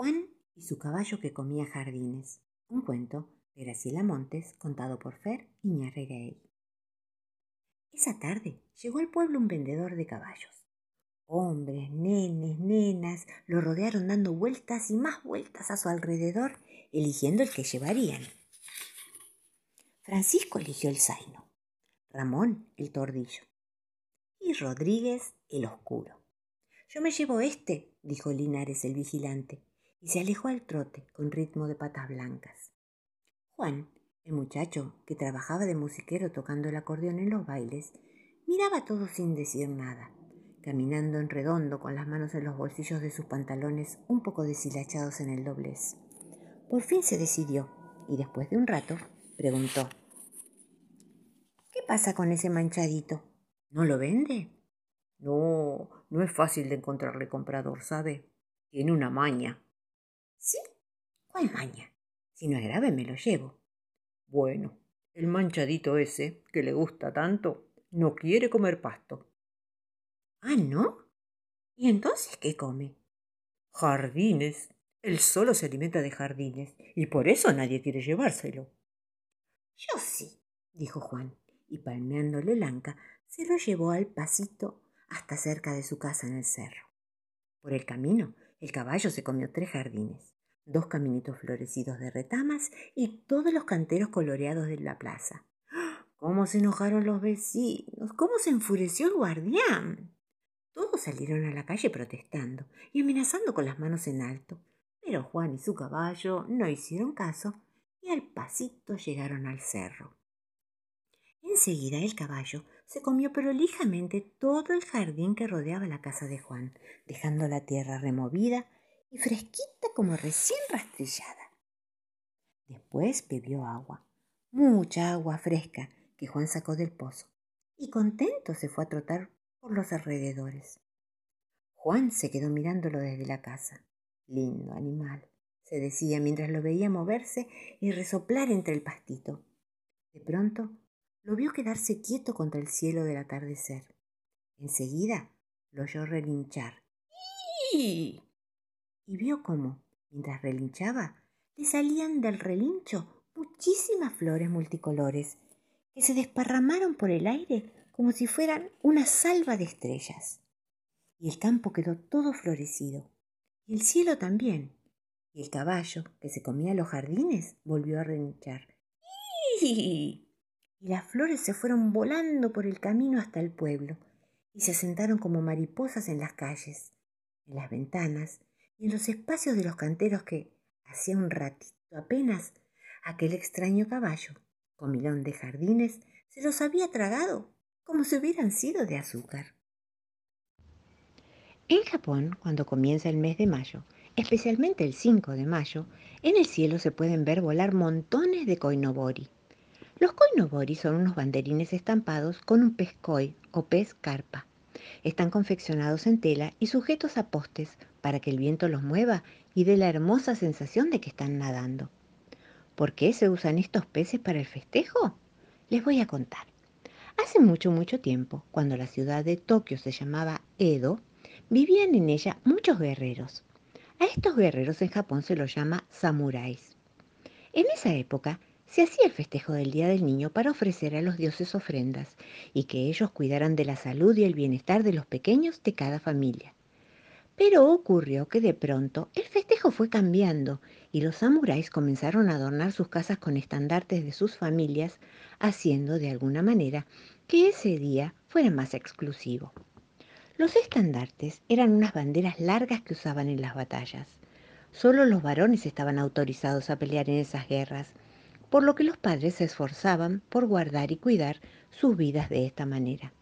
Juan y su caballo que comía jardines. Un cuento de Graciela Montes contado por Fer Iñarreguey. Esa tarde llegó al pueblo un vendedor de caballos. Hombres, nenes, nenas lo rodearon dando vueltas y más vueltas a su alrededor, eligiendo el que llevarían. Francisco eligió el zaino, Ramón el tordillo y Rodríguez el oscuro. Yo me llevo este, dijo Linares el vigilante, y se alejó al trote con ritmo de patas blancas. Juan, el muchacho que trabajaba de musiquero tocando el acordeón en los bailes, miraba todo sin decir nada, caminando en redondo con las manos en los bolsillos de sus pantalones un poco deshilachados en el doblez. Por fin se decidió y después de un rato preguntó ¿Qué pasa con ese manchadito? ¿No lo vende? No, no es fácil de encontrarle comprador, ¿sabe? Tiene una maña. ¿Sí? ¿Cuál maña? Si no es grave, me lo llevo. Bueno, el manchadito ese, que le gusta tanto, no quiere comer pasto. Ah, ¿no? ¿Y entonces qué come? Jardines. Él solo se alimenta de jardines, y por eso nadie quiere llevárselo. Yo sí, dijo Juan, y palmeándole el anca, se lo llevó al pasito hasta cerca de su casa en el cerro. Por el camino, el caballo se comió tres jardines, dos caminitos florecidos de retamas y todos los canteros coloreados de la plaza. ¿Cómo se enojaron los vecinos? ¿Cómo se enfureció el guardián? Todos salieron a la calle protestando y amenazando con las manos en alto, pero Juan y su caballo no hicieron caso y al pasito llegaron al cerro. Enseguida el caballo se comió prolijamente todo el jardín que rodeaba la casa de Juan, dejando la tierra removida y fresquita como recién rastrillada. Después bebió agua, mucha agua fresca que Juan sacó del pozo, y contento se fue a trotar por los alrededores. Juan se quedó mirándolo desde la casa. Lindo animal, se decía mientras lo veía moverse y resoplar entre el pastito. De pronto lo vio quedarse quieto contra el cielo del atardecer. Enseguida lo oyó relinchar. Y vio cómo, mientras relinchaba, le salían del relincho muchísimas flores multicolores que se desparramaron por el aire como si fueran una salva de estrellas. Y el campo quedó todo florecido, y el cielo también, y el caballo que se comía los jardines volvió a relinchar las flores se fueron volando por el camino hasta el pueblo y se sentaron como mariposas en las calles, en las ventanas y en los espacios de los canteros que, hacía un ratito apenas, aquel extraño caballo, comilón de jardines, se los había tragado como si hubieran sido de azúcar. En Japón, cuando comienza el mes de mayo, especialmente el 5 de mayo, en el cielo se pueden ver volar montones de koinobori, los koinobori son unos banderines estampados con un pez koi o pez carpa. Están confeccionados en tela y sujetos a postes para que el viento los mueva y dé la hermosa sensación de que están nadando. ¿Por qué se usan estos peces para el festejo? Les voy a contar. Hace mucho, mucho tiempo, cuando la ciudad de Tokio se llamaba Edo, vivían en ella muchos guerreros. A estos guerreros en Japón se los llama samuráis. En esa época se hacía el festejo del Día del Niño para ofrecer a los dioses ofrendas y que ellos cuidaran de la salud y el bienestar de los pequeños de cada familia. Pero ocurrió que de pronto el festejo fue cambiando y los samuráis comenzaron a adornar sus casas con estandartes de sus familias, haciendo de alguna manera que ese día fuera más exclusivo. Los estandartes eran unas banderas largas que usaban en las batallas. Solo los varones estaban autorizados a pelear en esas guerras por lo que los padres se esforzaban por guardar y cuidar sus vidas de esta manera.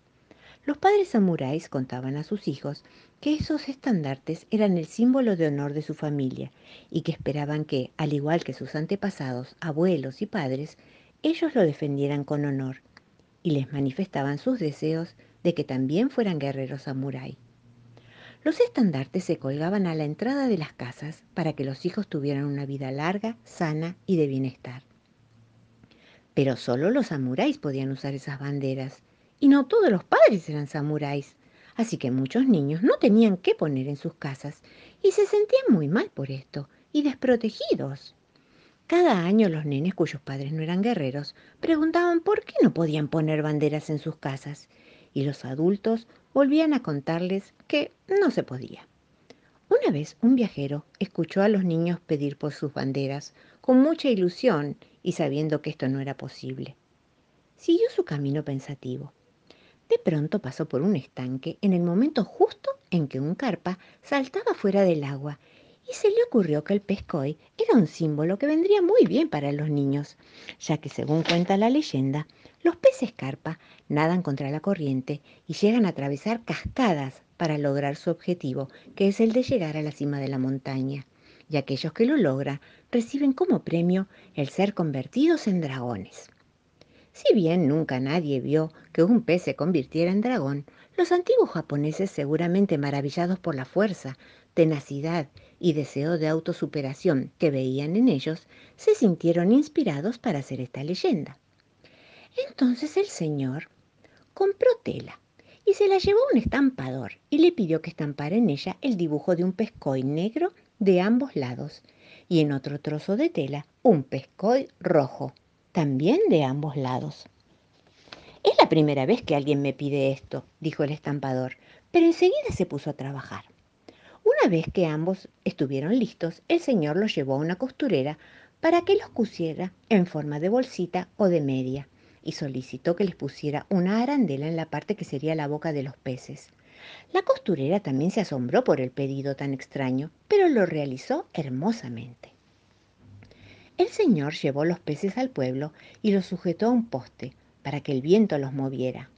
Los padres samuráis contaban a sus hijos que esos estandartes eran el símbolo de honor de su familia y que esperaban que, al igual que sus antepasados, abuelos y padres, ellos lo defendieran con honor y les manifestaban sus deseos de que también fueran guerreros samurái. Los estandartes se colgaban a la entrada de las casas para que los hijos tuvieran una vida larga, sana y de bienestar. Pero solo los samuráis podían usar esas banderas. Y no todos los padres eran samuráis. Así que muchos niños no tenían qué poner en sus casas y se sentían muy mal por esto y desprotegidos. Cada año los nenes cuyos padres no eran guerreros preguntaban por qué no podían poner banderas en sus casas y los adultos volvían a contarles que no se podía. Una vez un viajero escuchó a los niños pedir por sus banderas con mucha ilusión y sabiendo que esto no era posible. Siguió su camino pensativo. De pronto pasó por un estanque en el momento justo en que un carpa saltaba fuera del agua y se le ocurrió que el pescoy era un símbolo que vendría muy bien para los niños, ya que según cuenta la leyenda, los peces carpa nadan contra la corriente y llegan a atravesar cascadas para lograr su objetivo, que es el de llegar a la cima de la montaña, y aquellos que lo logran reciben como premio el ser convertidos en dragones. Si bien nunca nadie vio que un pez se convirtiera en dragón, los antiguos japoneses, seguramente maravillados por la fuerza, tenacidad y deseo de autosuperación que veían en ellos, se sintieron inspirados para hacer esta leyenda. Entonces el señor compró tela y se la llevó a un estampador y le pidió que estampara en ella el dibujo de un pescoy negro de ambos lados y en otro trozo de tela un pescoy rojo también de ambos lados. Es la primera vez que alguien me pide esto, dijo el estampador, pero enseguida se puso a trabajar. Una vez que ambos estuvieron listos, el señor los llevó a una costurera para que los cusiera en forma de bolsita o de media y solicitó que les pusiera una arandela en la parte que sería la boca de los peces. La costurera también se asombró por el pedido tan extraño, pero lo realizó hermosamente. El señor llevó los peces al pueblo y los sujetó a un poste para que el viento los moviera.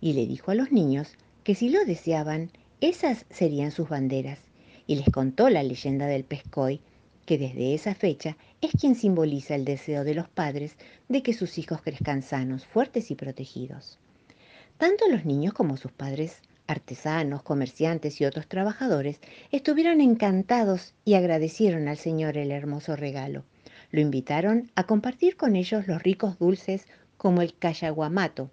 Y le dijo a los niños que si lo deseaban, esas serían sus banderas. Y les contó la leyenda del pescoy, que desde esa fecha es quien simboliza el deseo de los padres de que sus hijos crezcan sanos, fuertes y protegidos. Tanto los niños como sus padres, artesanos, comerciantes y otros trabajadores, estuvieron encantados y agradecieron al Señor el hermoso regalo. Lo invitaron a compartir con ellos los ricos dulces como el cayaguamato,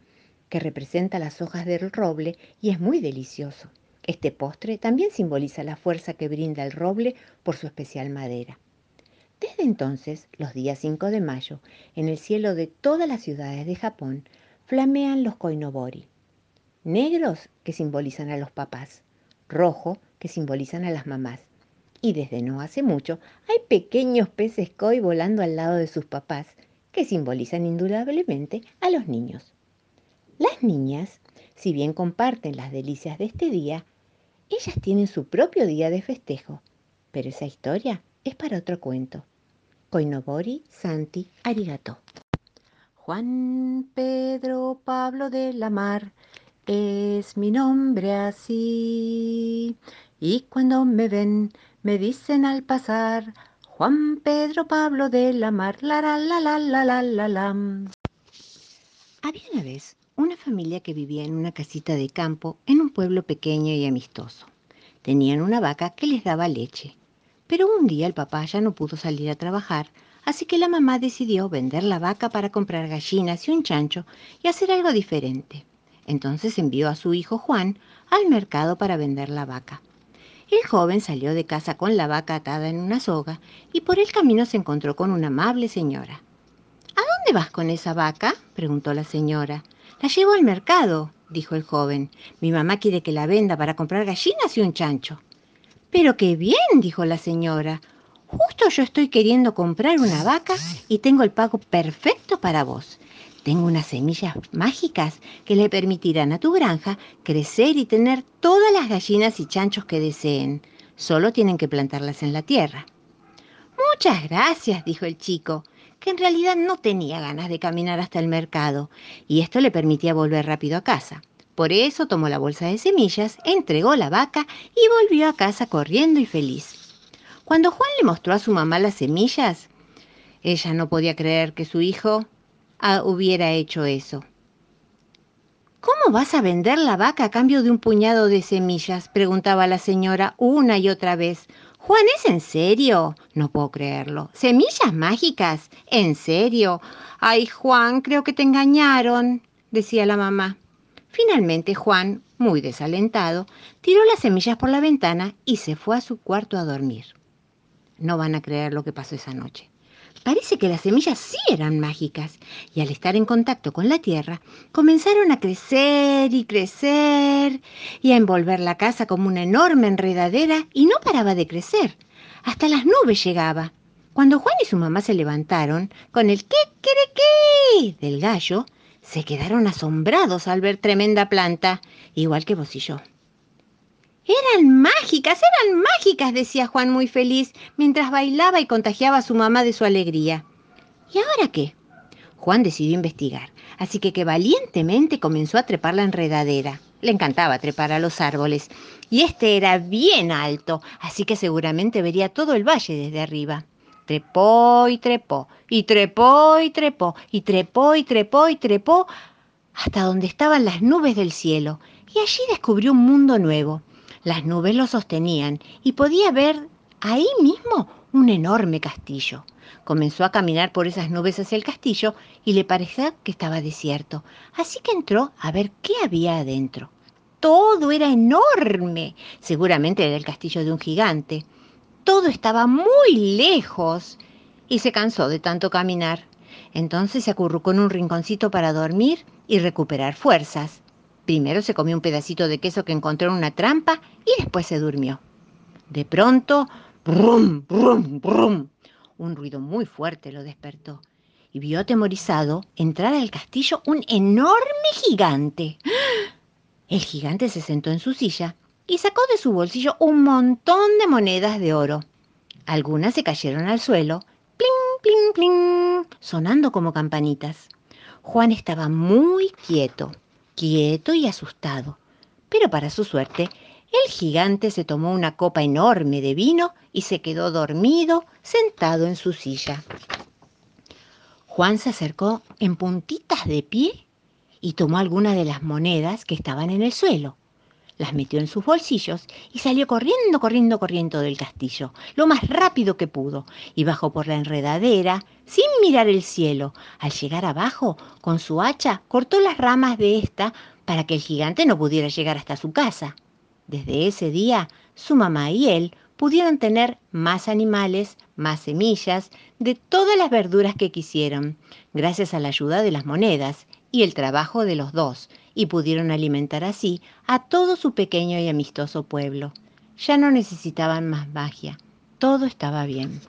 que representa las hojas del roble y es muy delicioso. Este postre también simboliza la fuerza que brinda el roble por su especial madera. Desde entonces, los días 5 de mayo, en el cielo de todas las ciudades de Japón, flamean los koinobori. Negros que simbolizan a los papás, rojo que simbolizan a las mamás y desde no hace mucho hay pequeños peces koi volando al lado de sus papás, que simbolizan indudablemente a los niños. Las niñas, si bien comparten las delicias de este día, ellas tienen su propio día de festejo, pero esa historia es para otro cuento. Koinobori Santi Arigato. Juan Pedro Pablo de la Mar es mi nombre así. Y cuando me ven, me dicen al pasar, Juan Pedro Pablo de la Mar, la la la la la la la la. Había una vez una familia que vivía en una casita de campo en un pueblo pequeño y amistoso. Tenían una vaca que les daba leche. Pero un día el papá ya no pudo salir a trabajar, así que la mamá decidió vender la vaca para comprar gallinas y un chancho y hacer algo diferente. Entonces envió a su hijo Juan al mercado para vender la vaca. El joven salió de casa con la vaca atada en una soga y por el camino se encontró con una amable señora. ¿A dónde vas con esa vaca? preguntó la señora. La llevo al mercado, dijo el joven. Mi mamá quiere que la venda para comprar gallinas y un chancho. Pero qué bien, dijo la señora. Justo yo estoy queriendo comprar una vaca y tengo el pago perfecto para vos. Tengo unas semillas mágicas que le permitirán a tu granja crecer y tener todas las gallinas y chanchos que deseen. Solo tienen que plantarlas en la tierra. Muchas gracias, dijo el chico, que en realidad no tenía ganas de caminar hasta el mercado, y esto le permitía volver rápido a casa. Por eso tomó la bolsa de semillas, entregó la vaca y volvió a casa corriendo y feliz. Cuando Juan le mostró a su mamá las semillas, ella no podía creer que su hijo hubiera hecho eso. ¿Cómo vas a vender la vaca a cambio de un puñado de semillas? preguntaba la señora una y otra vez. Juan, ¿es en serio? No puedo creerlo. ¿Semillas mágicas? ¿En serio? Ay, Juan, creo que te engañaron, decía la mamá. Finalmente Juan muy desalentado, tiró las semillas por la ventana y se fue a su cuarto a dormir. No van a creer lo que pasó esa noche. Parece que las semillas sí eran mágicas y al estar en contacto con la tierra comenzaron a crecer y crecer y a envolver la casa como una enorme enredadera y no paraba de crecer. Hasta las nubes llegaba. Cuando Juan y su mamá se levantaron con el qué, del gallo, se quedaron asombrados al ver tremenda planta, igual que vos y yo. Eran mágicas, eran mágicas, decía Juan muy feliz, mientras bailaba y contagiaba a su mamá de su alegría. ¿Y ahora qué? Juan decidió investigar, así que que valientemente comenzó a trepar la enredadera. Le encantaba trepar a los árboles, y este era bien alto, así que seguramente vería todo el valle desde arriba. Trepó y trepó, y trepó y trepó, y trepó y trepó y trepó, hasta donde estaban las nubes del cielo, y allí descubrió un mundo nuevo. Las nubes lo sostenían y podía ver ahí mismo un enorme castillo. Comenzó a caminar por esas nubes hacia el castillo y le parecía que estaba desierto, así que entró a ver qué había adentro. Todo era enorme. Seguramente era el castillo de un gigante. Todo estaba muy lejos y se cansó de tanto caminar. Entonces se acurrucó en un rinconcito para dormir y recuperar fuerzas. Primero se comió un pedacito de queso que encontró en una trampa y después se durmió. De pronto, brum, brum, brum, un ruido muy fuerte lo despertó y vio atemorizado entrar al castillo un enorme gigante. El gigante se sentó en su silla y sacó de su bolsillo un montón de monedas de oro. Algunas se cayeron al suelo, pling, pling, pling, sonando como campanitas. Juan estaba muy quieto quieto y asustado. Pero para su suerte, el gigante se tomó una copa enorme de vino y se quedó dormido sentado en su silla. Juan se acercó en puntitas de pie y tomó algunas de las monedas que estaban en el suelo. Las metió en sus bolsillos y salió corriendo, corriendo, corriendo del castillo, lo más rápido que pudo, y bajó por la enredadera, sin mirar el cielo. Al llegar abajo, con su hacha, cortó las ramas de esta para que el gigante no pudiera llegar hasta su casa. Desde ese día, su mamá y él pudieron tener más animales, más semillas, de todas las verduras que quisieron, gracias a la ayuda de las monedas y el trabajo de los dos, y pudieron alimentar así a todo su pequeño y amistoso pueblo. Ya no necesitaban más magia, todo estaba bien.